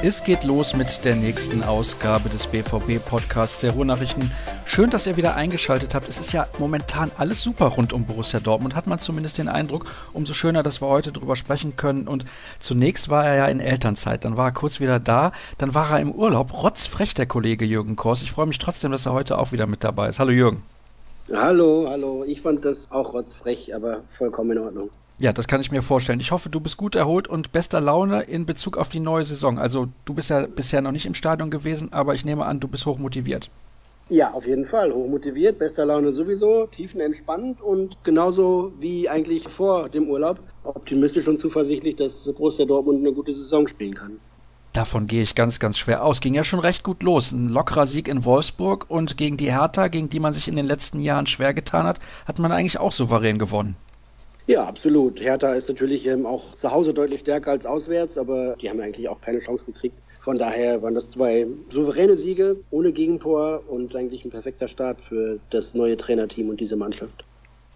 Es geht los mit der nächsten Ausgabe des BVB-Podcasts der Ruhrnachrichten. Schön, dass ihr wieder eingeschaltet habt. Es ist ja momentan alles super rund um Borussia Dortmund, hat man zumindest den Eindruck. Umso schöner, dass wir heute drüber sprechen können. Und zunächst war er ja in Elternzeit, dann war er kurz wieder da, dann war er im Urlaub. Rotzfrech, der Kollege Jürgen Kors. Ich freue mich trotzdem, dass er heute auch wieder mit dabei ist. Hallo Jürgen. Hallo, hallo. Ich fand das auch rotzfrech, aber vollkommen in Ordnung. Ja, das kann ich mir vorstellen. Ich hoffe, du bist gut erholt und bester Laune in Bezug auf die neue Saison. Also du bist ja bisher noch nicht im Stadion gewesen, aber ich nehme an, du bist hochmotiviert. Ja, auf jeden Fall. Hochmotiviert, bester Laune sowieso, tiefenentspannt und genauso wie eigentlich vor dem Urlaub optimistisch und zuversichtlich, dass Borussia Dortmund eine gute Saison spielen kann. Davon gehe ich ganz, ganz schwer aus. Ging ja schon recht gut los. Ein lockerer Sieg in Wolfsburg und gegen die Hertha, gegen die man sich in den letzten Jahren schwer getan hat, hat man eigentlich auch souverän gewonnen. Ja, absolut. Hertha ist natürlich ähm, auch zu Hause deutlich stärker als auswärts, aber die haben eigentlich auch keine Chance gekriegt. Von daher waren das zwei souveräne Siege ohne Gegentor und eigentlich ein perfekter Start für das neue Trainerteam und diese Mannschaft.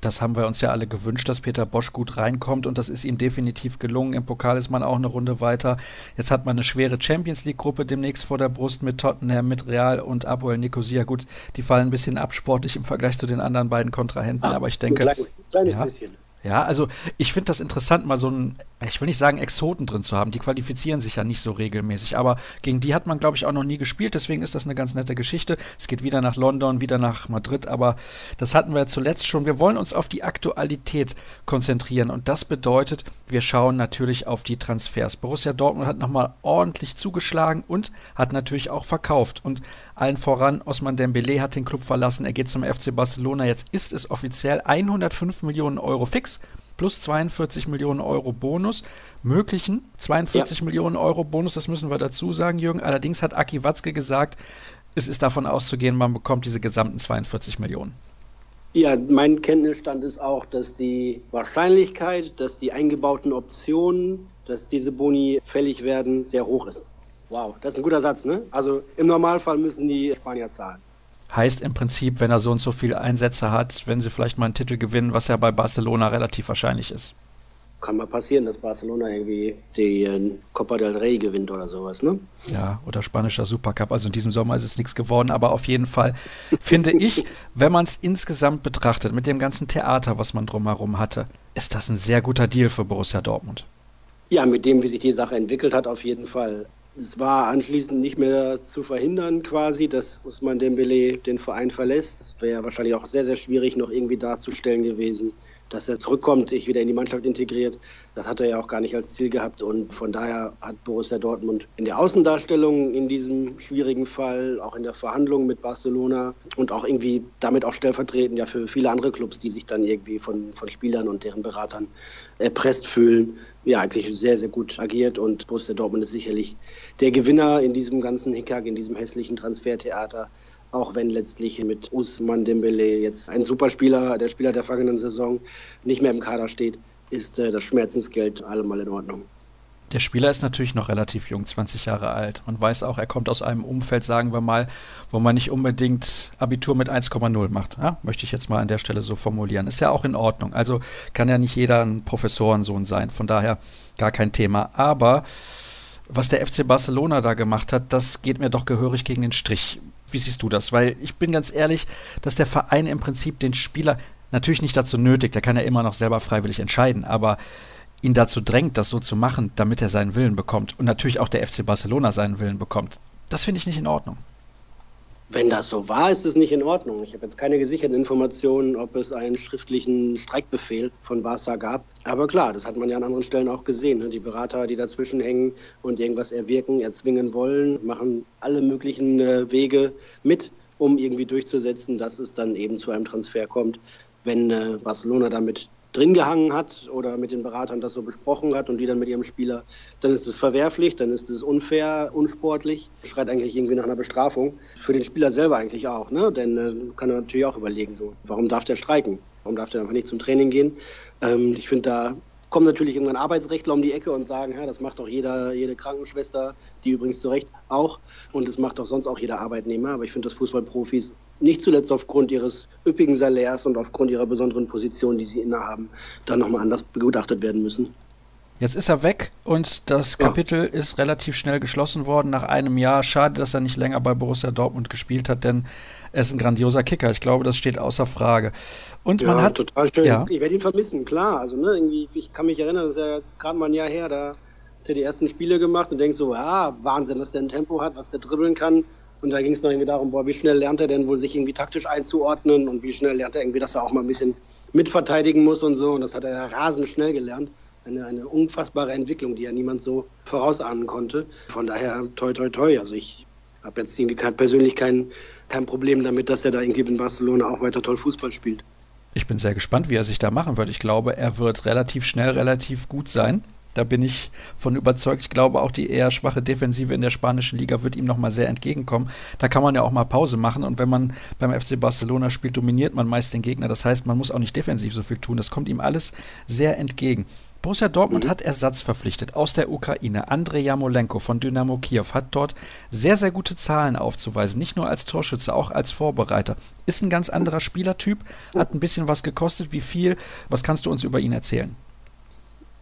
Das haben wir uns ja alle gewünscht, dass Peter Bosch gut reinkommt und das ist ihm definitiv gelungen. Im Pokal ist man auch eine Runde weiter. Jetzt hat man eine schwere Champions League-Gruppe demnächst vor der Brust mit Tottenham, mit Real und Apoel Nicosia. Gut, die fallen ein bisschen absportlich im Vergleich zu den anderen beiden Kontrahenten, Ach, aber ich denke. Ein kleines, kleines ja, bisschen. Ja, also ich finde das interessant, mal so ein, ich will nicht sagen Exoten drin zu haben. Die qualifizieren sich ja nicht so regelmäßig. Aber gegen die hat man, glaube ich, auch noch nie gespielt. Deswegen ist das eine ganz nette Geschichte. Es geht wieder nach London, wieder nach Madrid. Aber das hatten wir zuletzt schon. Wir wollen uns auf die Aktualität konzentrieren. Und das bedeutet, wir schauen natürlich auf die Transfers. Borussia Dortmund hat nochmal ordentlich zugeschlagen und hat natürlich auch verkauft. Und allen voran, Osman Dembele hat den Club verlassen. Er geht zum FC Barcelona. Jetzt ist es offiziell 105 Millionen Euro fix plus 42 Millionen Euro Bonus, möglichen 42 ja. Millionen Euro Bonus, das müssen wir dazu sagen, Jürgen. Allerdings hat Aki Watzke gesagt, es ist davon auszugehen, man bekommt diese gesamten 42 Millionen. Ja, mein Kenntnisstand ist auch, dass die Wahrscheinlichkeit, dass die eingebauten Optionen, dass diese Boni fällig werden, sehr hoch ist. Wow, das ist ein guter Satz, ne? Also im Normalfall müssen die Spanier zahlen. Heißt im Prinzip, wenn er so und so viele Einsätze hat, wenn sie vielleicht mal einen Titel gewinnen, was ja bei Barcelona relativ wahrscheinlich ist. Kann mal passieren, dass Barcelona irgendwie den Copa del Rey gewinnt oder sowas, ne? Ja, oder spanischer Supercup. Also in diesem Sommer ist es nichts geworden, aber auf jeden Fall finde ich, wenn man es insgesamt betrachtet, mit dem ganzen Theater, was man drumherum hatte, ist das ein sehr guter Deal für Borussia Dortmund. Ja, mit dem, wie sich die Sache entwickelt hat, auf jeden Fall. Es war anschließend nicht mehr zu verhindern quasi, dass Usman Dembele den Verein verlässt. Das wäre wahrscheinlich auch sehr, sehr schwierig noch irgendwie darzustellen gewesen dass er zurückkommt, sich wieder in die Mannschaft integriert. Das hat er ja auch gar nicht als Ziel gehabt. Und von daher hat Borussia Dortmund in der Außendarstellung in diesem schwierigen Fall, auch in der Verhandlung mit Barcelona und auch irgendwie damit auch stellvertretend ja für viele andere Clubs, die sich dann irgendwie von, von Spielern und deren Beratern erpresst fühlen, ja, eigentlich sehr, sehr gut agiert. Und Borussia Dortmund ist sicherlich der Gewinner in diesem ganzen Hickhack, in diesem hässlichen Transfertheater auch wenn letztlich mit Usman Dembele jetzt ein Superspieler, der Spieler der vergangenen Saison, nicht mehr im Kader steht, ist äh, das Schmerzensgeld allemal in Ordnung. Der Spieler ist natürlich noch relativ jung, 20 Jahre alt. Man weiß auch, er kommt aus einem Umfeld, sagen wir mal, wo man nicht unbedingt Abitur mit 1,0 macht. Ja, möchte ich jetzt mal an der Stelle so formulieren. Ist ja auch in Ordnung. Also kann ja nicht jeder ein Professorensohn sein. Von daher gar kein Thema. Aber was der FC Barcelona da gemacht hat, das geht mir doch gehörig gegen den Strich. Wie siehst du das? Weil ich bin ganz ehrlich, dass der Verein im Prinzip den Spieler natürlich nicht dazu nötigt, der kann ja immer noch selber freiwillig entscheiden, aber ihn dazu drängt, das so zu machen, damit er seinen Willen bekommt und natürlich auch der FC Barcelona seinen Willen bekommt. Das finde ich nicht in Ordnung. Wenn das so war, ist es nicht in Ordnung. Ich habe jetzt keine gesicherten Informationen, ob es einen schriftlichen Streikbefehl von Barca gab. Aber klar, das hat man ja an anderen Stellen auch gesehen. Ne? Die Berater, die dazwischen hängen und irgendwas erwirken, erzwingen wollen, machen alle möglichen äh, Wege mit, um irgendwie durchzusetzen, dass es dann eben zu einem Transfer kommt. Wenn äh, Barcelona damit drin gehangen hat oder mit den Beratern das so besprochen hat und die dann mit ihrem Spieler, dann ist es verwerflich, dann ist es unfair, unsportlich, schreit eigentlich irgendwie nach einer Bestrafung. Für den Spieler selber eigentlich auch, ne? denn äh, kann er natürlich auch überlegen, so, warum darf der streiken? Warum darf der einfach nicht zum Training gehen? Ähm, ich finde, da kommen natürlich irgendwann Arbeitsrechtler um die Ecke und sagen, ja, das macht doch jeder, jede Krankenschwester, die übrigens zu Recht auch, und das macht doch sonst auch jeder Arbeitnehmer. Aber ich finde, dass Fußballprofis nicht zuletzt aufgrund ihres üppigen Salärs und aufgrund ihrer besonderen Position, die sie innehaben, dann nochmal anders begutachtet werden müssen. Jetzt ist er weg und das Kapitel ja. ist relativ schnell geschlossen worden nach einem Jahr. Schade, dass er nicht länger bei Borussia Dortmund gespielt hat, denn er ist ein grandioser Kicker. Ich glaube, das steht außer Frage. Und ja, man hat total schön. Ja. Ich werde ihn vermissen, klar. Also ne, irgendwie, ich kann mich erinnern, das ist ja jetzt gerade mal ein Jahr her, da hat er die ersten Spiele gemacht und denkst so, ja, Wahnsinn, dass der ein Tempo hat, was der dribbeln kann. Und da ging es noch irgendwie darum, boah, wie schnell lernt er denn wohl sich irgendwie taktisch einzuordnen und wie schnell lernt er irgendwie, dass er auch mal ein bisschen mitverteidigen muss und so. Und das hat er rasend schnell gelernt eine, eine unfassbare Entwicklung, die ja niemand so vorausahnen konnte. Von daher toi toi toi. Also ich habe jetzt irgendwie persönlich kein, kein Problem damit, dass er da irgendwie in Barcelona auch weiter toll Fußball spielt. Ich bin sehr gespannt, wie er sich da machen wird. Ich glaube, er wird relativ schnell relativ gut sein. Da bin ich von überzeugt. Ich glaube, auch die eher schwache Defensive in der spanischen Liga wird ihm nochmal sehr entgegenkommen. Da kann man ja auch mal Pause machen. Und wenn man beim FC Barcelona spielt, dominiert man meist den Gegner. Das heißt, man muss auch nicht defensiv so viel tun. Das kommt ihm alles sehr entgegen. Borussia Dortmund mhm. hat Ersatz verpflichtet aus der Ukraine. Andrei Jamolenko von Dynamo Kiew hat dort sehr, sehr gute Zahlen aufzuweisen. Nicht nur als Torschütze, auch als Vorbereiter. Ist ein ganz anderer Spielertyp, hat ein bisschen was gekostet. Wie viel? Was kannst du uns über ihn erzählen?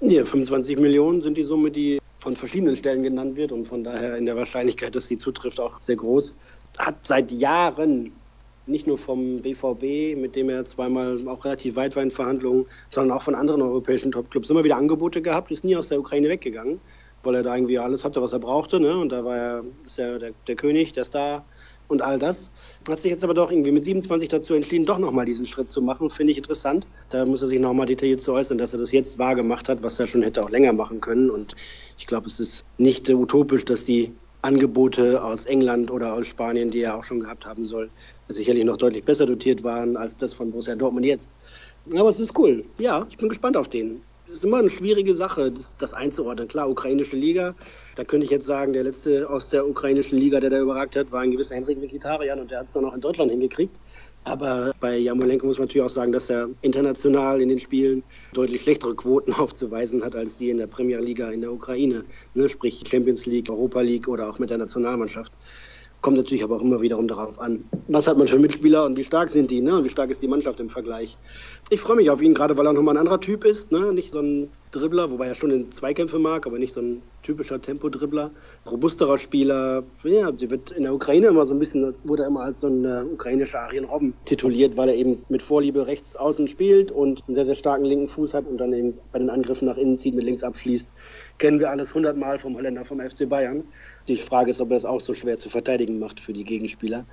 Ja, 25 Millionen sind die Summe, die von verschiedenen Stellen genannt wird und von daher in der Wahrscheinlichkeit, dass sie zutrifft, auch sehr groß. Hat seit Jahren nicht nur vom BVB, mit dem er zweimal auch relativ weit war in Verhandlungen, sondern auch von anderen europäischen Topclubs immer wieder Angebote gehabt, ist nie aus der Ukraine weggegangen, weil er da irgendwie alles hatte, was er brauchte. Ne? Und da war er, ist er der, der König, der Star und all das. Hat sich jetzt aber doch irgendwie mit 27 dazu entschieden, doch nochmal diesen Schritt zu machen. Finde ich interessant. Da muss er sich nochmal detailliert zu äußern, dass er das jetzt wahr gemacht hat, was er schon hätte auch länger machen können. Und ich glaube, es ist nicht utopisch, dass die Angebote aus England oder aus Spanien, die er auch schon gehabt haben soll, sicherlich noch deutlich besser dotiert waren als das von Borussia Dortmund jetzt. Aber es ist cool. Ja, ich bin gespannt auf den. Es ist immer eine schwierige Sache, das, das, einzuordnen. Klar, ukrainische Liga, da könnte ich jetzt sagen, der letzte aus der ukrainischen Liga, der da überragt hat, war ein gewisser Henrik Mikitarian und der hat es dann auch in Deutschland hingekriegt. Aber bei Jamolenko muss man natürlich auch sagen, dass er international in den Spielen deutlich schlechtere Quoten aufzuweisen hat als die in der Premier Liga in der Ukraine. Ne? Sprich Champions League, Europa League oder auch mit der Nationalmannschaft. Kommt natürlich aber auch immer wiederum darauf an, was hat man für Mitspieler und wie stark sind die, ne? Und wie stark ist die Mannschaft im Vergleich. Ich freue mich auf ihn, gerade weil er nochmal ein anderer Typ ist, ne? Nicht so ein Dribbler, wobei er schon in Zweikämpfe mag, aber nicht so ein typischer Tempo-Dribbler. Robusterer Spieler. Ja, sie wird in der Ukraine immer so ein bisschen, wurde er immer als so ein äh, ukrainischer Arjen Robben tituliert, weil er eben mit Vorliebe rechts außen spielt und einen sehr, sehr starken linken Fuß hat und dann eben bei den Angriffen nach innen zieht, mit links abschließt. Kennen wir alles hundertmal vom Holländer, vom FC Bayern. Die Frage ist, ob er es auch so schwer zu verteidigen macht für die Gegenspieler.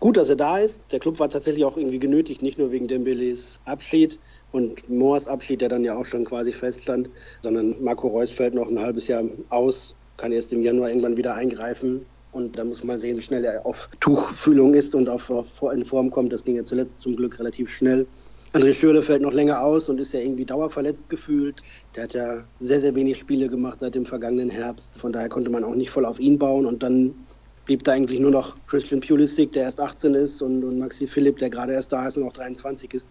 Gut, dass er da ist. Der Club war tatsächlich auch irgendwie genötigt, nicht nur wegen Dembeles Abschied, und Moors Abschied, der dann ja auch schon quasi feststand, sondern Marco Reus fällt noch ein halbes Jahr aus, kann erst im Januar irgendwann wieder eingreifen. Und da muss man sehen, wie schnell er auf Tuchfühlung ist und auf, auf, in Form kommt. Das ging ja zuletzt zum Glück relativ schnell. André Schürle fällt noch länger aus und ist ja irgendwie dauerverletzt gefühlt. Der hat ja sehr, sehr wenig Spiele gemacht seit dem vergangenen Herbst. Von daher konnte man auch nicht voll auf ihn bauen. Und dann blieb da eigentlich nur noch Christian Pulisic, der erst 18 ist, und, und Maxi Philipp, der gerade erst da ist und auch 23 ist.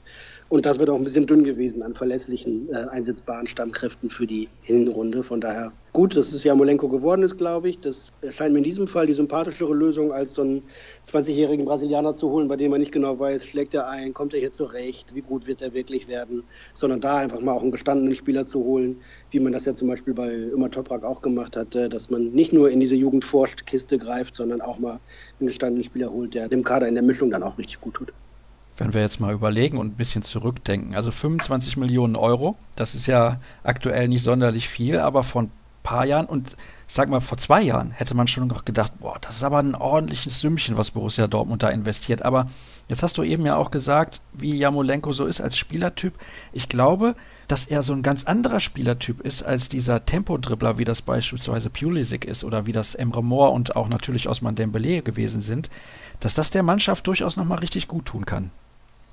Und das wird auch ein bisschen dünn gewesen an verlässlichen, äh, einsetzbaren Stammkräften für die Hinrunde. Von daher gut, dass es Jamolenko geworden ist, glaube ich. Das erscheint mir in diesem Fall die sympathischere Lösung, als so einen 20-jährigen Brasilianer zu holen, bei dem man nicht genau weiß, schlägt er ein, kommt er hier zurecht, wie gut wird er wirklich werden, sondern da einfach mal auch einen gestandenen Spieler zu holen, wie man das ja zum Beispiel bei Immer Toprak auch gemacht hat, dass man nicht nur in diese Jugendforscht-Kiste greift, sondern auch mal einen gestandenen Spieler holt, der dem Kader in der Mischung dann auch richtig gut tut wenn wir jetzt mal überlegen und ein bisschen zurückdenken, also 25 Millionen Euro, das ist ja aktuell nicht sonderlich viel, aber von paar Jahren und sag mal, vor zwei Jahren hätte man schon noch gedacht, boah, das ist aber ein ordentliches Sümmchen, was Borussia Dortmund da investiert. Aber jetzt hast du eben ja auch gesagt, wie Jamolenko so ist als Spielertyp. Ich glaube, dass er so ein ganz anderer Spielertyp ist als dieser Tempodribbler, wie das beispielsweise Pulisic ist oder wie das Emre Moore und auch natürlich Osman Dembele gewesen sind, dass das der Mannschaft durchaus nochmal richtig gut tun kann.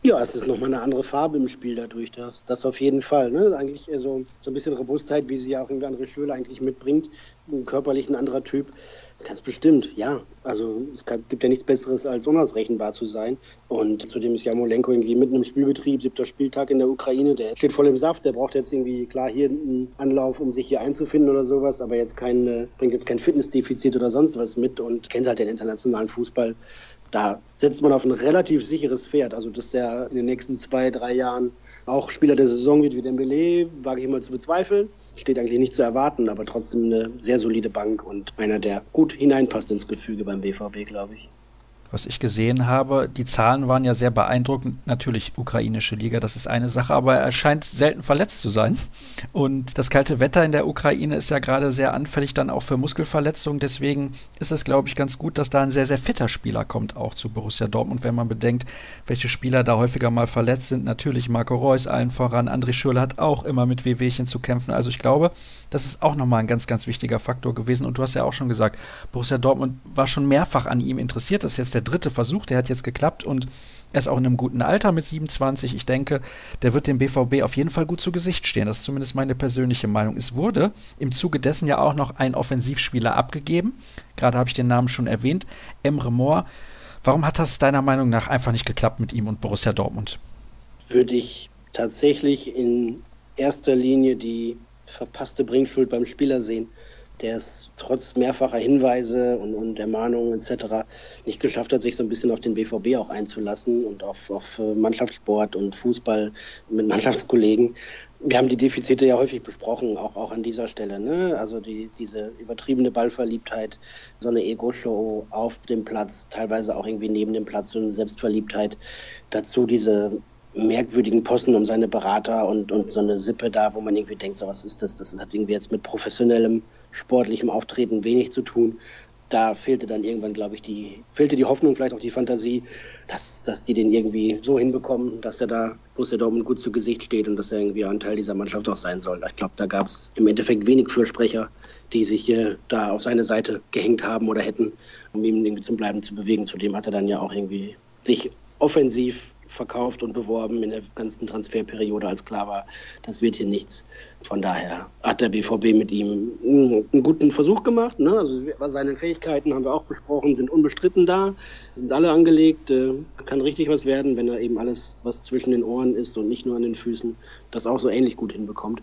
Ja, es ist nochmal eine andere Farbe im Spiel dadurch. Das, das auf jeden Fall. Ne? Eigentlich so, so ein bisschen Robustheit, wie sie ja auch irgendwie andere Schüler eigentlich mitbringt. Körperlich ein anderer Typ. Ganz bestimmt, ja. Also es gibt ja nichts Besseres, als unausrechenbar zu sein. Und zudem ist Jamolenko irgendwie mitten im Spielbetrieb, siebter Spieltag in der Ukraine. Der steht voll im Saft. Der braucht jetzt irgendwie, klar, hier einen Anlauf, um sich hier einzufinden oder sowas. Aber jetzt kein, bringt jetzt kein Fitnessdefizit oder sonst was mit und kennt halt den internationalen Fußball da setzt man auf ein relativ sicheres Pferd. Also, dass der in den nächsten zwei, drei Jahren auch Spieler der Saison wird wie Dembele, wage ich mal zu bezweifeln. Steht eigentlich nicht zu erwarten, aber trotzdem eine sehr solide Bank und einer, der gut hineinpasst ins Gefüge beim BVB, glaube ich was ich gesehen habe. Die Zahlen waren ja sehr beeindruckend. Natürlich ukrainische Liga, das ist eine Sache, aber er scheint selten verletzt zu sein. Und das kalte Wetter in der Ukraine ist ja gerade sehr anfällig dann auch für Muskelverletzungen. Deswegen ist es, glaube ich, ganz gut, dass da ein sehr, sehr fitter Spieler kommt, auch zu Borussia Dortmund, wenn man bedenkt, welche Spieler da häufiger mal verletzt sind. Natürlich Marco Reus allen voran. André Schürrle hat auch immer mit Wehwehchen zu kämpfen. Also ich glaube, das ist auch nochmal ein ganz, ganz wichtiger Faktor gewesen. Und du hast ja auch schon gesagt, Borussia Dortmund war schon mehrfach an ihm interessiert. Das ist jetzt der dritte Versuch, der hat jetzt geklappt und er ist auch in einem guten Alter mit 27. Ich denke, der wird dem BVB auf jeden Fall gut zu Gesicht stehen. Das ist zumindest meine persönliche Meinung. Es wurde im Zuge dessen ja auch noch ein Offensivspieler abgegeben. Gerade habe ich den Namen schon erwähnt. Emre Moore. Warum hat das deiner Meinung nach einfach nicht geklappt mit ihm und Borussia Dortmund? Würde ich tatsächlich in erster Linie die verpasste Bringschuld beim Spieler sehen der es trotz mehrfacher Hinweise und, und Ermahnungen etc. nicht geschafft hat, sich so ein bisschen auf den BVB auch einzulassen und auf, auf äh, Mannschaftssport und Fußball mit Mannschaftskollegen. Wir haben die Defizite ja häufig besprochen, auch, auch an dieser Stelle. Ne? Also die, diese übertriebene Ballverliebtheit, so eine Ego-Show auf dem Platz, teilweise auch irgendwie neben dem Platz, so eine Selbstverliebtheit. Dazu diese merkwürdigen Posten um seine Berater und, und so eine Sippe da, wo man irgendwie denkt, so was ist das? Das hat irgendwie jetzt mit professionellem, sportlichem Auftreten wenig zu tun. Da fehlte dann irgendwann, glaube ich, die, fehlte die Hoffnung, vielleicht auch die Fantasie, dass, dass die den irgendwie so hinbekommen, dass er da Borussia Dortmund gut zu Gesicht steht und dass er irgendwie ein Teil dieser Mannschaft auch sein soll. Ich glaube, da gab es im Endeffekt wenig Fürsprecher, die sich äh, da auf seine Seite gehängt haben oder hätten, um ihn irgendwie zum Bleiben zu bewegen. Zudem hat er dann ja auch irgendwie sich offensiv verkauft und beworben in der ganzen Transferperiode, als klar war, das wird hier nichts. Von daher hat der BVB mit ihm einen guten Versuch gemacht. Ne? Also seine Fähigkeiten haben wir auch besprochen, sind unbestritten da, sind alle angelegt, äh, kann richtig was werden, wenn er eben alles, was zwischen den Ohren ist und nicht nur an den Füßen, das auch so ähnlich gut hinbekommt.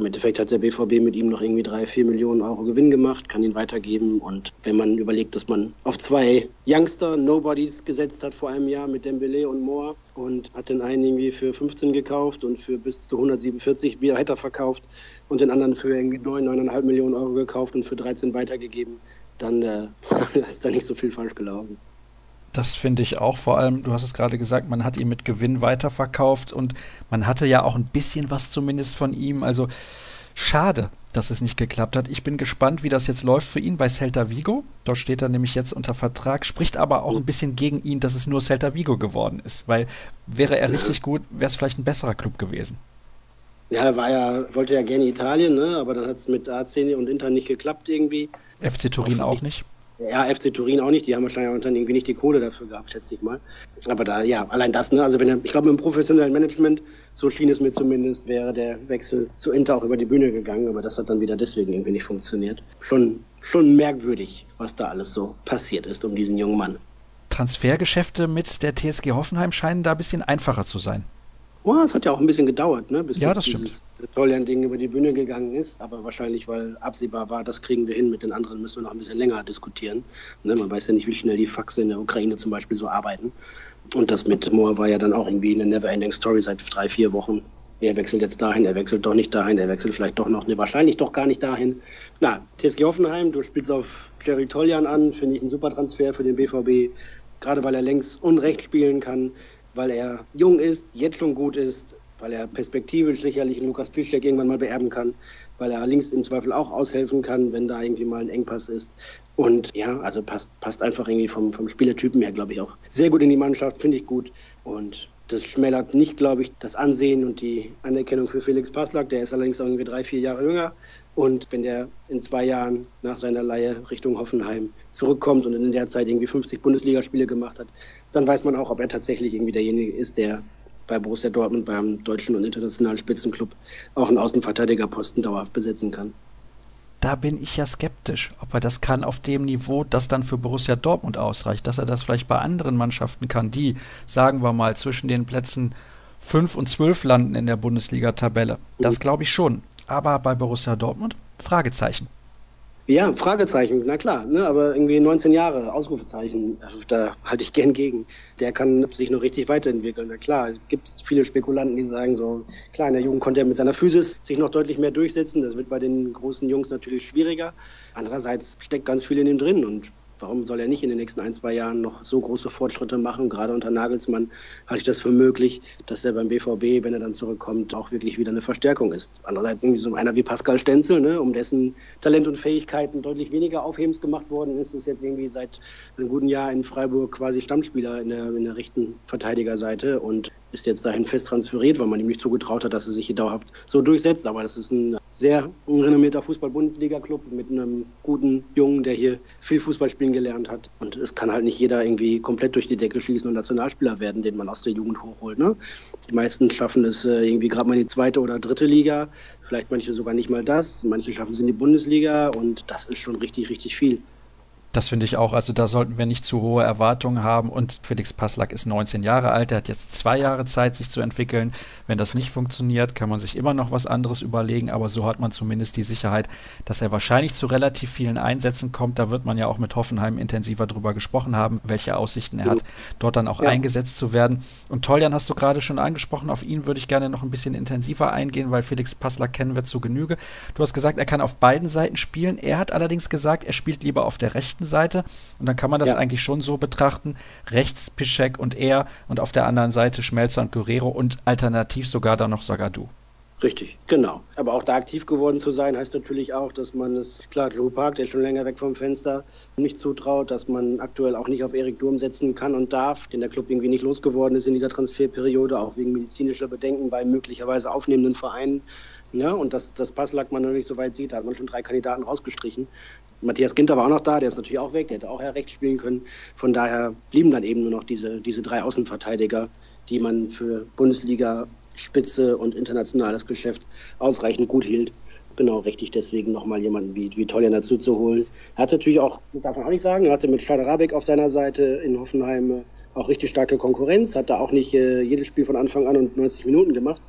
Im Endeffekt hat der BVB mit ihm noch irgendwie drei, vier Millionen Euro Gewinn gemacht, kann ihn weitergeben. Und wenn man überlegt, dass man auf zwei Youngster, Nobodies gesetzt hat vor einem Jahr mit Dembele und Moore und hat den einen irgendwie für 15 gekauft und für bis zu 147 wieder weiter verkauft und den anderen für irgendwie 9, 9,5 Millionen Euro gekauft und für 13 weitergegeben, dann äh, ist da nicht so viel falsch gelaufen. Das finde ich auch. Vor allem, du hast es gerade gesagt, man hat ihn mit Gewinn weiterverkauft und man hatte ja auch ein bisschen was zumindest von ihm. Also schade, dass es nicht geklappt hat. Ich bin gespannt, wie das jetzt läuft für ihn bei Celta Vigo. Dort steht er nämlich jetzt unter Vertrag, spricht aber auch ein bisschen gegen ihn, dass es nur Celta Vigo geworden ist. Weil wäre er richtig gut, wäre es vielleicht ein besserer Club gewesen. Ja, er war ja, wollte ja gerne Italien, ne? aber dann hat es mit AC und Inter nicht geklappt irgendwie. FC Turin auch, auch nicht. Ja, FC Turin auch nicht. Die haben wahrscheinlich auch dann irgendwie nicht die Kohle dafür gehabt, schätze ich mal. Aber da, ja, allein das, ne? Also wenn er, ich glaube, mit dem professionellen Management, so schien es mir zumindest, wäre der Wechsel zu Inter auch über die Bühne gegangen. Aber das hat dann wieder deswegen irgendwie nicht funktioniert. Schon, schon merkwürdig, was da alles so passiert ist um diesen jungen Mann. Transfergeschäfte mit der TSG Hoffenheim scheinen da ein bisschen einfacher zu sein. Oh, es hat ja auch ein bisschen gedauert, ne, bis ja, dieses Toljan-Ding über die Bühne gegangen ist. Aber wahrscheinlich, weil absehbar war, das kriegen wir hin. Mit den anderen müssen wir noch ein bisschen länger diskutieren. Ne, man weiß ja nicht, wie schnell die Faxe in der Ukraine zum Beispiel so arbeiten. Und das mit Moore war ja dann auch irgendwie eine Never-Ending Story seit drei, vier Wochen. Er wechselt jetzt dahin, er wechselt doch nicht dahin, er wechselt vielleicht doch noch, ne, wahrscheinlich doch gar nicht dahin. Na, TSG Hoffenheim, du spielst auf Jerry Toljan an, finde ich ein super Transfer für den BVB. Gerade weil er längs und rechts spielen kann weil er jung ist, jetzt schon gut ist, weil er perspektivisch sicherlich Lukas Piszczek irgendwann mal beerben kann, weil er links im Zweifel auch aushelfen kann, wenn da irgendwie mal ein Engpass ist. Und ja, also passt, passt einfach irgendwie vom, vom Spielertypen her, glaube ich, auch sehr gut in die Mannschaft, finde ich gut. Und das schmälert nicht, glaube ich, das Ansehen und die Anerkennung für Felix Passlack. Der ist allerdings irgendwie drei, vier Jahre jünger. Und wenn der in zwei Jahren nach seiner Leihe Richtung Hoffenheim zurückkommt und in der Zeit irgendwie 50 Bundesligaspiele gemacht hat, dann weiß man auch, ob er tatsächlich irgendwie derjenige ist, der bei Borussia Dortmund beim deutschen und internationalen Spitzenclub auch einen Außenverteidigerposten dauerhaft besetzen kann. Da bin ich ja skeptisch, ob er das kann auf dem Niveau, das dann für Borussia Dortmund ausreicht, dass er das vielleicht bei anderen Mannschaften kann, die, sagen wir mal, zwischen den Plätzen 5 und 12 landen in der Bundesliga-Tabelle. Das glaube ich schon. Aber bei Borussia Dortmund? Fragezeichen. Ja, Fragezeichen, na klar, ne, aber irgendwie 19 Jahre, Ausrufezeichen, da halte ich gern gegen. Der kann sich noch richtig weiterentwickeln. Na klar, es gibt viele Spekulanten, die sagen so, klar, in der Jugend konnte er mit seiner Physis sich noch deutlich mehr durchsetzen. Das wird bei den großen Jungs natürlich schwieriger. Andererseits steckt ganz viel in ihm drin und Warum soll er nicht in den nächsten ein, zwei Jahren noch so große Fortschritte machen? Gerade unter Nagelsmann halte ich das für möglich, dass er beim BVB, wenn er dann zurückkommt, auch wirklich wieder eine Verstärkung ist. Andererseits irgendwie so einer wie Pascal Stenzel, ne, um dessen Talent und Fähigkeiten deutlich weniger aufhebens gemacht worden ist, ist jetzt irgendwie seit einem guten Jahr in Freiburg quasi Stammspieler in der, in der rechten Verteidigerseite und ist jetzt dahin fest transferiert, weil man ihm nicht zugetraut hat, dass er sich hier dauerhaft so durchsetzt. Aber das ist ein sehr renommierter Fußball-Bundesliga-Club mit einem guten Jungen, der hier viel Fußball spielen gelernt hat. Und es kann halt nicht jeder irgendwie komplett durch die Decke schießen und Nationalspieler werden, den man aus der Jugend hochholt. Ne? Die meisten schaffen es äh, irgendwie gerade mal in die zweite oder dritte Liga. Vielleicht manche sogar nicht mal das. Manche schaffen es in die Bundesliga und das ist schon richtig, richtig viel. Das finde ich auch. Also da sollten wir nicht zu hohe Erwartungen haben. Und Felix Passlack ist 19 Jahre alt. Er hat jetzt zwei Jahre Zeit, sich zu entwickeln. Wenn das nicht funktioniert, kann man sich immer noch was anderes überlegen. Aber so hat man zumindest die Sicherheit, dass er wahrscheinlich zu relativ vielen Einsätzen kommt. Da wird man ja auch mit Hoffenheim intensiver drüber gesprochen haben, welche Aussichten er hat, dort dann auch ja. eingesetzt zu werden. Und Toljan hast du gerade schon angesprochen. Auf ihn würde ich gerne noch ein bisschen intensiver eingehen, weil Felix Passlack kennen wir zu Genüge. Du hast gesagt, er kann auf beiden Seiten spielen. Er hat allerdings gesagt, er spielt lieber auf der rechten rechten Seite. Und dann kann man das ja. eigentlich schon so betrachten. Rechts Pischek und er und auf der anderen Seite Schmelzer und Guerrero und alternativ sogar dann noch Sagadu. Richtig, genau. Aber auch da aktiv geworden zu sein, heißt natürlich auch, dass man es, klar, Joe Park, der schon länger weg vom Fenster, nicht zutraut, dass man aktuell auch nicht auf Erik Durm setzen kann und darf, den der Club irgendwie nicht losgeworden ist in dieser Transferperiode, auch wegen medizinischer Bedenken bei möglicherweise aufnehmenden Vereinen. Ja, und das, das Passlack man noch nicht so weit sieht, da hat man schon drei Kandidaten rausgestrichen. Matthias Ginter war auch noch da, der ist natürlich auch weg, der hätte auch ja rechts spielen können. Von daher blieben dann eben nur noch diese, diese drei Außenverteidiger, die man für Bundesliga, Spitze und internationales Geschäft ausreichend gut hielt. Genau, richtig deswegen nochmal jemanden wie, wie Toljan dazu zu holen. Er hatte natürlich auch, das darf man auch nicht sagen, er hatte mit Schaderabek auf seiner Seite in Hoffenheim auch richtig starke Konkurrenz, hat da auch nicht äh, jedes Spiel von Anfang an und 90 Minuten gemacht,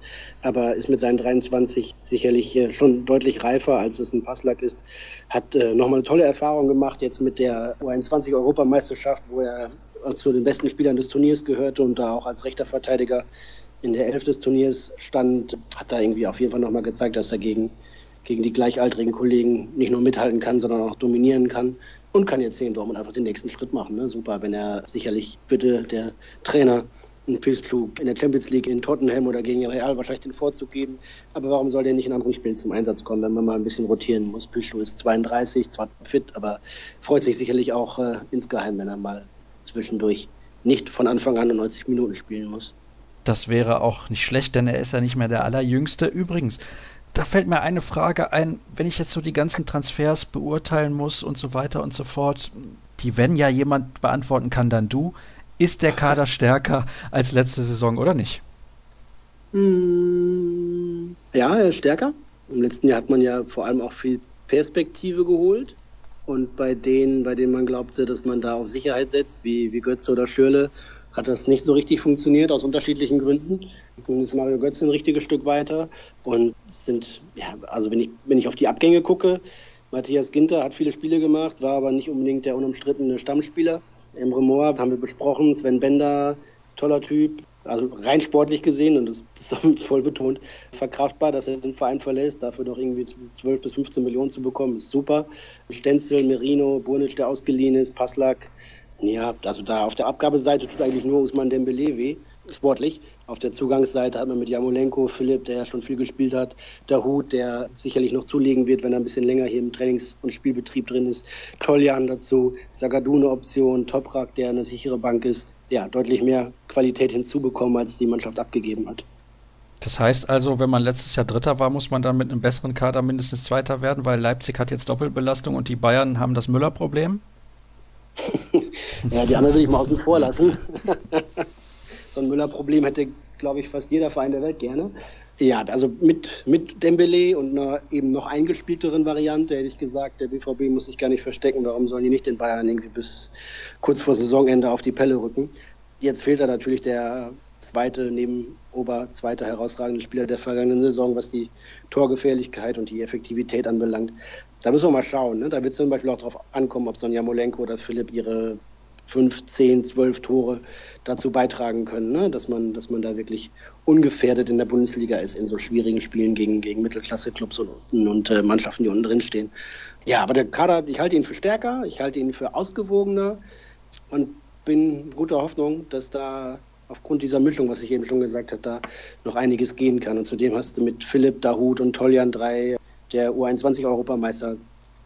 aber ist mit seinen 23 sicherlich äh, schon deutlich reifer, als es ein Passlack ist. Hat äh, nochmal eine tolle Erfahrung gemacht jetzt mit der U21-Europameisterschaft, wo er zu den besten Spielern des Turniers gehörte und da auch als rechter Verteidiger in der Elf des Turniers stand, hat da irgendwie auf jeden Fall nochmal gezeigt, dass er gegen, gegen die gleichaltrigen Kollegen nicht nur mithalten kann, sondern auch dominieren kann und kann jetzt hier in Dortmund einfach den nächsten Schritt machen. Ne? Super, wenn er sicherlich bitte der Trainer einen Piszczuk in der Champions League in Tottenham oder gegen Real wahrscheinlich den Vorzug geben. Aber warum soll der nicht in anderen Spielen zum Einsatz kommen, wenn man mal ein bisschen rotieren muss? Piszczuk ist 32, zwar fit, aber freut sich sicherlich auch äh, insgeheim, wenn er mal zwischendurch nicht von Anfang an 90 Minuten spielen muss. Das wäre auch nicht schlecht, denn er ist ja nicht mehr der Allerjüngste. Übrigens, da fällt mir eine Frage ein, wenn ich jetzt so die ganzen Transfers beurteilen muss und so weiter und so fort, die wenn ja jemand beantworten kann, dann du. Ist der Kader stärker als letzte Saison oder nicht? Hm, ja, er ist stärker. Im letzten Jahr hat man ja vor allem auch viel Perspektive geholt. Und bei denen, bei denen man glaubte, dass man da auf Sicherheit setzt, wie, wie Götze oder Schürle, hat das nicht so richtig funktioniert, aus unterschiedlichen Gründen. Nun ist Mario Götze ein richtiges Stück weiter. Und sind, ja, also wenn ich, wenn ich auf die Abgänge gucke, Matthias Ginter hat viele Spiele gemacht, war aber nicht unbedingt der unumstrittene Stammspieler. Emre Moore haben wir besprochen, Sven Bender, toller Typ, also rein sportlich gesehen, und das, das ist voll betont, verkraftbar, dass er den Verein verlässt, dafür doch irgendwie 12 bis 15 Millionen zu bekommen, ist super. Stenzel, Merino, Burnic, der ausgeliehen ist, Passlack, ja, also da auf der Abgabeseite tut eigentlich nur Usman Dembele weh, sportlich. Auf der Zugangsseite hat man mit Jamolenko, Philipp, der ja schon viel gespielt hat, der Hut, der sicherlich noch zulegen wird, wenn er ein bisschen länger hier im Trainings- und Spielbetrieb drin ist. Toljan dazu, Sagadu eine Option, Toprak, der eine sichere Bank ist. Ja, deutlich mehr Qualität hinzubekommen, als die Mannschaft abgegeben hat. Das heißt also, wenn man letztes Jahr Dritter war, muss man dann mit einem besseren Kader mindestens Zweiter werden, weil Leipzig hat jetzt Doppelbelastung und die Bayern haben das Müller-Problem? Ja, die anderen will ich mal außen vor lassen. so ein Müller-Problem hätte, glaube ich, fast jeder Verein der Welt gerne. Ja, also mit, mit Dembele und einer eben noch eingespielteren Variante hätte ich gesagt, der BVB muss sich gar nicht verstecken. Warum sollen die nicht den Bayern irgendwie bis kurz vor Saisonende auf die Pelle rücken? Jetzt fehlt da natürlich der zweite, neben Ober, zweiter herausragende Spieler der vergangenen Saison, was die Torgefährlichkeit und die Effektivität anbelangt. Da müssen wir mal schauen. Ne? Da wird es zum Beispiel auch darauf ankommen, ob Sonja Molenko oder Philipp ihre fünf, zehn, zwölf Tore dazu beitragen können, ne? dass, man, dass man da wirklich ungefährdet in der Bundesliga ist in so schwierigen Spielen gegen, gegen Mittelklasse-Clubs und, und äh, Mannschaften, die unten drin stehen. Ja, aber der Kader, ich halte ihn für stärker, ich halte ihn für ausgewogener und bin guter Hoffnung, dass da aufgrund dieser Mischung, was ich eben schon gesagt habe, da noch einiges gehen kann. Und zudem hast du mit Philipp, Dahut und Toljan drei der U21-Europameister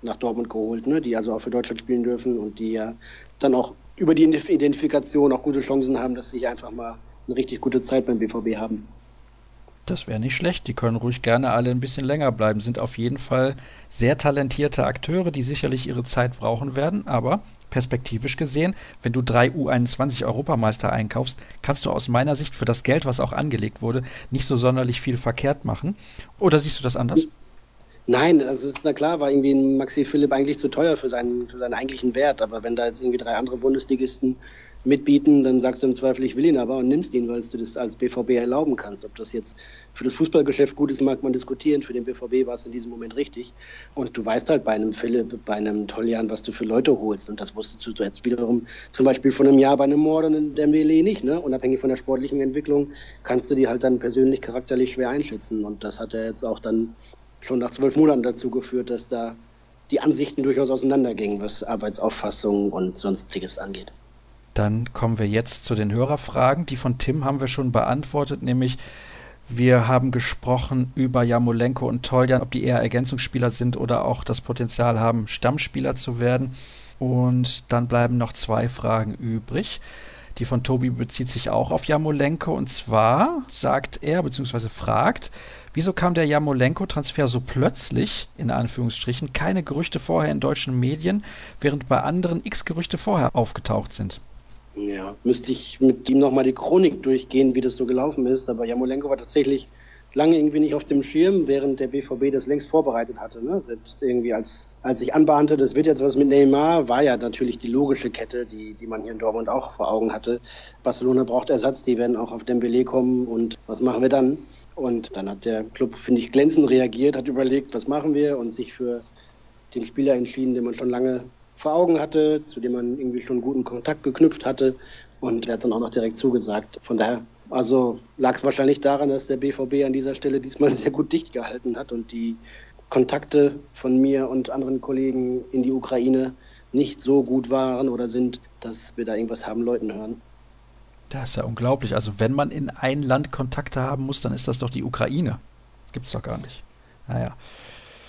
nach Dortmund geholt, ne? die also auch für Deutschland spielen dürfen und die ja dann auch über die Identifikation auch gute Chancen haben, dass sie hier einfach mal eine richtig gute Zeit beim BVB haben. Das wäre nicht schlecht. Die können ruhig gerne alle ein bisschen länger bleiben. Sind auf jeden Fall sehr talentierte Akteure, die sicherlich ihre Zeit brauchen werden. Aber perspektivisch gesehen, wenn du drei U21-Europameister einkaufst, kannst du aus meiner Sicht für das Geld, was auch angelegt wurde, nicht so sonderlich viel verkehrt machen. Oder siehst du das anders? Nein, also ist na klar, war irgendwie Maxi Philipp eigentlich zu teuer für seinen, für seinen eigentlichen Wert. Aber wenn da jetzt irgendwie drei andere Bundesligisten mitbieten, dann sagst du im Zweifel, ich will ihn aber und nimmst ihn, weil du das als BVB erlauben kannst. Ob das jetzt für das Fußballgeschäft gut ist, mag man diskutieren. Für den BVB war es in diesem Moment richtig. Und du weißt halt bei einem Philipp, bei einem Toljan, was du für Leute holst. Und das wusstest du jetzt wiederum zum Beispiel von einem Jahr bei einem Mord und der Melee nicht. Ne? Unabhängig von der sportlichen Entwicklung kannst du die halt dann persönlich charakterlich schwer einschätzen. Und das hat er jetzt auch dann schon nach zwölf Monaten dazu geführt, dass da die Ansichten durchaus auseinandergingen, was Arbeitsauffassung und sonstiges angeht. Dann kommen wir jetzt zu den Hörerfragen. Die von Tim haben wir schon beantwortet, nämlich wir haben gesprochen über Jamolenko und Toljan, ob die eher Ergänzungsspieler sind oder auch das Potenzial haben, Stammspieler zu werden. Und dann bleiben noch zwei Fragen übrig. Die von Tobi bezieht sich auch auf Jamolenko und zwar sagt er bzw. fragt, wieso kam der Jamolenko-Transfer so plötzlich, in Anführungsstrichen, keine Gerüchte vorher in deutschen Medien, während bei anderen x Gerüchte vorher aufgetaucht sind? Ja, müsste ich mit ihm nochmal die Chronik durchgehen, wie das so gelaufen ist, aber Jamolenko war tatsächlich lange irgendwie nicht auf dem Schirm, während der BVB das längst vorbereitet hatte. Ne? Selbst irgendwie als, als ich anbahnte, das wird jetzt was mit Neymar, war ja natürlich die logische Kette, die, die man hier in Dortmund auch vor Augen hatte. Barcelona braucht Ersatz, die werden auch auf Dembele kommen und was machen wir dann? Und dann hat der Club, finde ich, glänzend reagiert, hat überlegt, was machen wir und sich für den Spieler entschieden, den man schon lange vor Augen hatte, zu dem man irgendwie schon guten Kontakt geknüpft hatte. Und er hat dann auch noch direkt zugesagt. Von daher also lag es wahrscheinlich daran, dass der BVB an dieser Stelle diesmal sehr gut dicht gehalten hat und die Kontakte von mir und anderen Kollegen in die Ukraine nicht so gut waren oder sind, dass wir da irgendwas haben Leuten hören. Das ist ja unglaublich. Also wenn man in ein Land Kontakte haben muss, dann ist das doch die Ukraine. Gibt es doch gar nicht. Naja.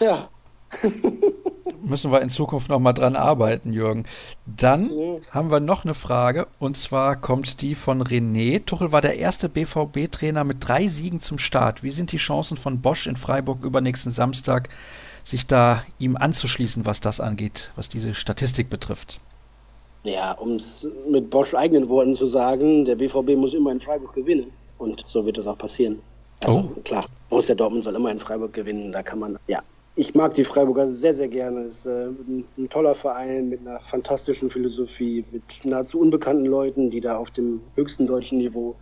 Ja. müssen wir in Zukunft noch mal dran arbeiten, Jürgen. Dann ja. haben wir noch eine Frage und zwar kommt die von René. Tuchel war der erste BVB-Trainer mit drei Siegen zum Start. Wie sind die Chancen von Bosch in Freiburg übernächsten Samstag, sich da ihm anzuschließen, was das angeht, was diese Statistik betrifft? Ja, um es mit Bosch eigenen Worten zu sagen, der BVB muss immer in Freiburg gewinnen und so wird es auch passieren. Also oh. klar, Borussia Dortmund soll immer in Freiburg gewinnen, da kann man, ja, ich mag die Freiburger sehr, sehr gerne. Es ist äh, ein, ein, toller Verein mit einer fantastischen Philosophie, mit nahezu unbekannten Leuten, die da auf dem höchsten deutschen Niveau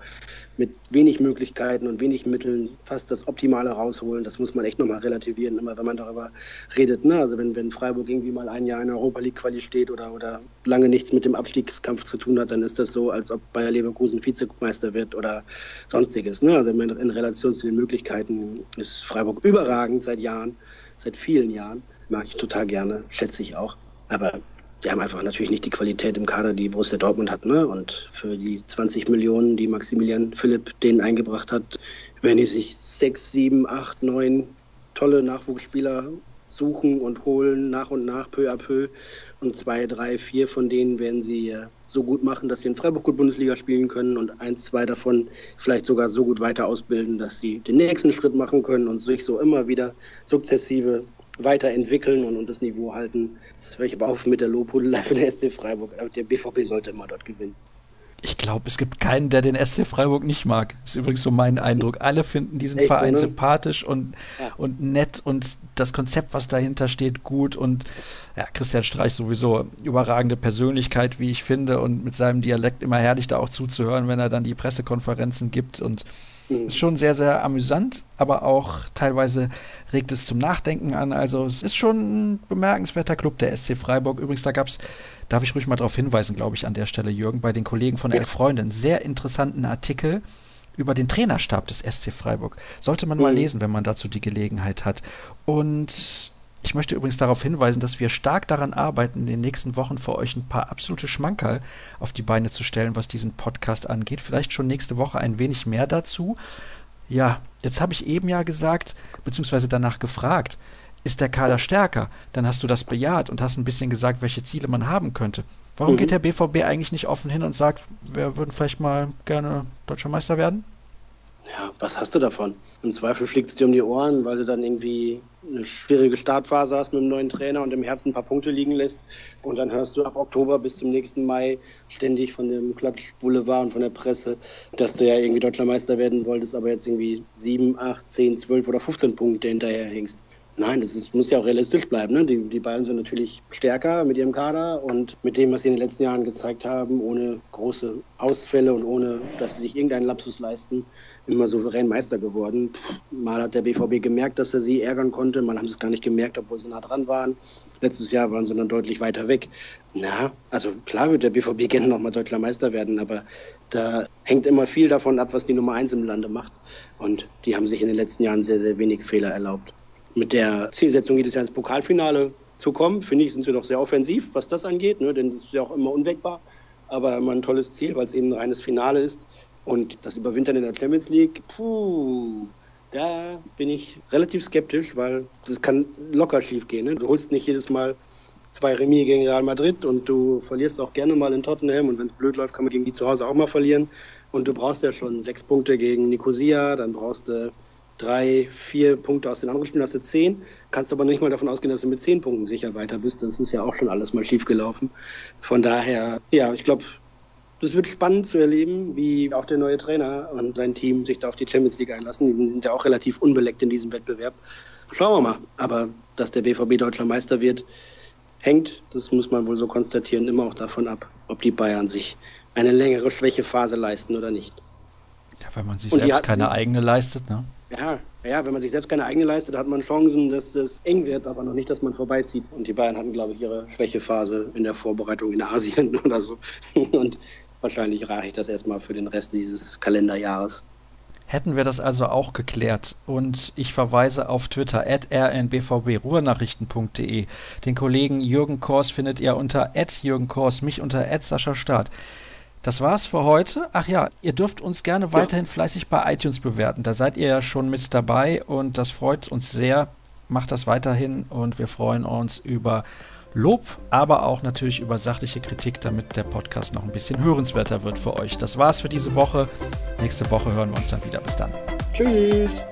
mit wenig Möglichkeiten und wenig Mitteln fast das Optimale rausholen. Das muss man echt nochmal relativieren, immer wenn man darüber redet. Ne? Also wenn, wenn Freiburg irgendwie mal ein Jahr in Europa League Quali steht oder, oder lange nichts mit dem Abstiegskampf zu tun hat, dann ist das so, als ob Bayer Leverkusen Vizemeister wird oder sonstiges. Ne? Also in, in Relation zu den Möglichkeiten ist Freiburg überragend seit Jahren seit vielen Jahren. Mag ich total gerne, schätze ich auch. Aber die haben einfach natürlich nicht die Qualität im Kader, die Borussia Dortmund hat. Ne? Und für die 20 Millionen, die Maximilian Philipp denen eingebracht hat, werden die sich sechs, sieben, acht, neun tolle Nachwuchsspieler suchen und holen, nach und nach, peu à peu. Und zwei, drei, vier von denen werden sie äh, so gut machen, dass sie in Freiburg gut Bundesliga spielen können und eins, zwei davon vielleicht sogar so gut weiter ausbilden, dass sie den nächsten Schritt machen können und sich so immer wieder sukzessive weiterentwickeln und, und das Niveau halten. Das höre ich aber auf mit der Lobhudelei von der SC Freiburg. Der BVB sollte immer dort gewinnen. Ich glaube, es gibt keinen, der den SC Freiburg nicht mag. Ist übrigens so mein Eindruck. Alle finden diesen Echt, Verein oder? sympathisch und, ja. und nett und das Konzept, was dahinter steht, gut. Und ja, Christian Streich sowieso überragende Persönlichkeit, wie ich finde, und mit seinem Dialekt immer herrlich da auch zuzuhören, wenn er dann die Pressekonferenzen gibt. Und mhm. ist schon sehr, sehr amüsant, aber auch teilweise regt es zum Nachdenken an. Also es ist schon ein bemerkenswerter Club, der SC Freiburg. Übrigens, da gab es darf ich ruhig mal darauf hinweisen, glaube ich, an der Stelle, Jürgen, bei den Kollegen von Elf Freunde, einen sehr interessanten Artikel über den Trainerstab des SC Freiburg. Sollte man mal mhm. lesen, wenn man dazu die Gelegenheit hat. Und ich möchte übrigens darauf hinweisen, dass wir stark daran arbeiten, in den nächsten Wochen für euch ein paar absolute Schmankerl auf die Beine zu stellen, was diesen Podcast angeht. Vielleicht schon nächste Woche ein wenig mehr dazu. Ja, jetzt habe ich eben ja gesagt, beziehungsweise danach gefragt, ist der Kader stärker, dann hast du das bejaht und hast ein bisschen gesagt, welche Ziele man haben könnte. Warum mhm. geht der BVB eigentlich nicht offen hin und sagt, wir würden vielleicht mal gerne deutscher Meister werden? Ja, was hast du davon? Im Zweifel fliegt es dir um die Ohren, weil du dann irgendwie eine schwierige Startphase hast mit einem neuen Trainer und im Herzen ein paar Punkte liegen lässt. Und dann hörst du ab Oktober bis zum nächsten Mai ständig von dem Klatschboulevard und von der Presse, dass du ja irgendwie Deutscher Meister werden wolltest, aber jetzt irgendwie 7, 8, 10, 12 oder 15 Punkte hinterher hängst. Nein, das ist, muss ja auch realistisch bleiben. Ne? Die, die Bayern sind natürlich stärker mit ihrem Kader und mit dem, was sie in den letzten Jahren gezeigt haben, ohne große Ausfälle und ohne, dass sie sich irgendeinen Lapsus leisten, immer souverän Meister geworden. Mal hat der BVB gemerkt, dass er sie ärgern konnte, mal haben sie es gar nicht gemerkt, obwohl sie nah dran waren. Letztes Jahr waren sie dann deutlich weiter weg. Na, also klar wird der BVB gerne nochmal deutscher Meister werden, aber da hängt immer viel davon ab, was die Nummer eins im Lande macht. Und die haben sich in den letzten Jahren sehr, sehr wenig Fehler erlaubt mit der Zielsetzung jedes Jahr ins Pokalfinale zu kommen, finde ich, sind sie doch sehr offensiv, was das angeht, ne? denn das ist ja auch immer unwegbar, aber immer ein tolles Ziel, weil es eben ein reines Finale ist. Und das Überwintern in der Champions League, puh, da bin ich relativ skeptisch, weil das kann locker schief gehen. Ne? Du holst nicht jedes Mal zwei Remis gegen Real Madrid und du verlierst auch gerne mal in Tottenham und wenn es blöd läuft, kann man gegen die zu Hause auch mal verlieren. Und du brauchst ja schon sechs Punkte gegen Nicosia, dann brauchst du drei, vier Punkte aus den anderen Spielen hast du zehn, kannst aber nicht mal davon ausgehen, dass du mit zehn Punkten sicher weiter bist. Das ist ja auch schon alles mal schief gelaufen. Von daher, ja, ich glaube, das wird spannend zu erleben, wie auch der neue Trainer und sein Team sich da auf die Champions League einlassen. Die sind ja auch relativ unbeleckt in diesem Wettbewerb. Schauen wir mal. Aber dass der BVB deutscher Meister wird, hängt, das muss man wohl so konstatieren, immer auch davon ab, ob die Bayern sich eine längere Schwächephase leisten oder nicht. Ja, weil man sich und selbst keine eigene leistet, ne? Ja, ja, wenn man sich selbst keine eigene leistet, hat man Chancen, dass es eng wird, aber noch nicht, dass man vorbeizieht. Und die Bayern hatten, glaube ich, ihre Schwächephase in der Vorbereitung in Asien oder so. Und wahrscheinlich reicht das erstmal für den Rest dieses Kalenderjahres. Hätten wir das also auch geklärt. Und ich verweise auf Twitter, at rnbvb, ruhrnachrichten.de. Den Kollegen Jürgen Kors findet ihr unter Jürgen Kors, mich unter Sascha Staat. Das war's für heute. Ach ja, ihr dürft uns gerne weiterhin fleißig bei iTunes bewerten. Da seid ihr ja schon mit dabei und das freut uns sehr. Macht das weiterhin und wir freuen uns über Lob, aber auch natürlich über sachliche Kritik, damit der Podcast noch ein bisschen hörenswerter wird für euch. Das war's für diese Woche. Nächste Woche hören wir uns dann wieder. Bis dann. Tschüss.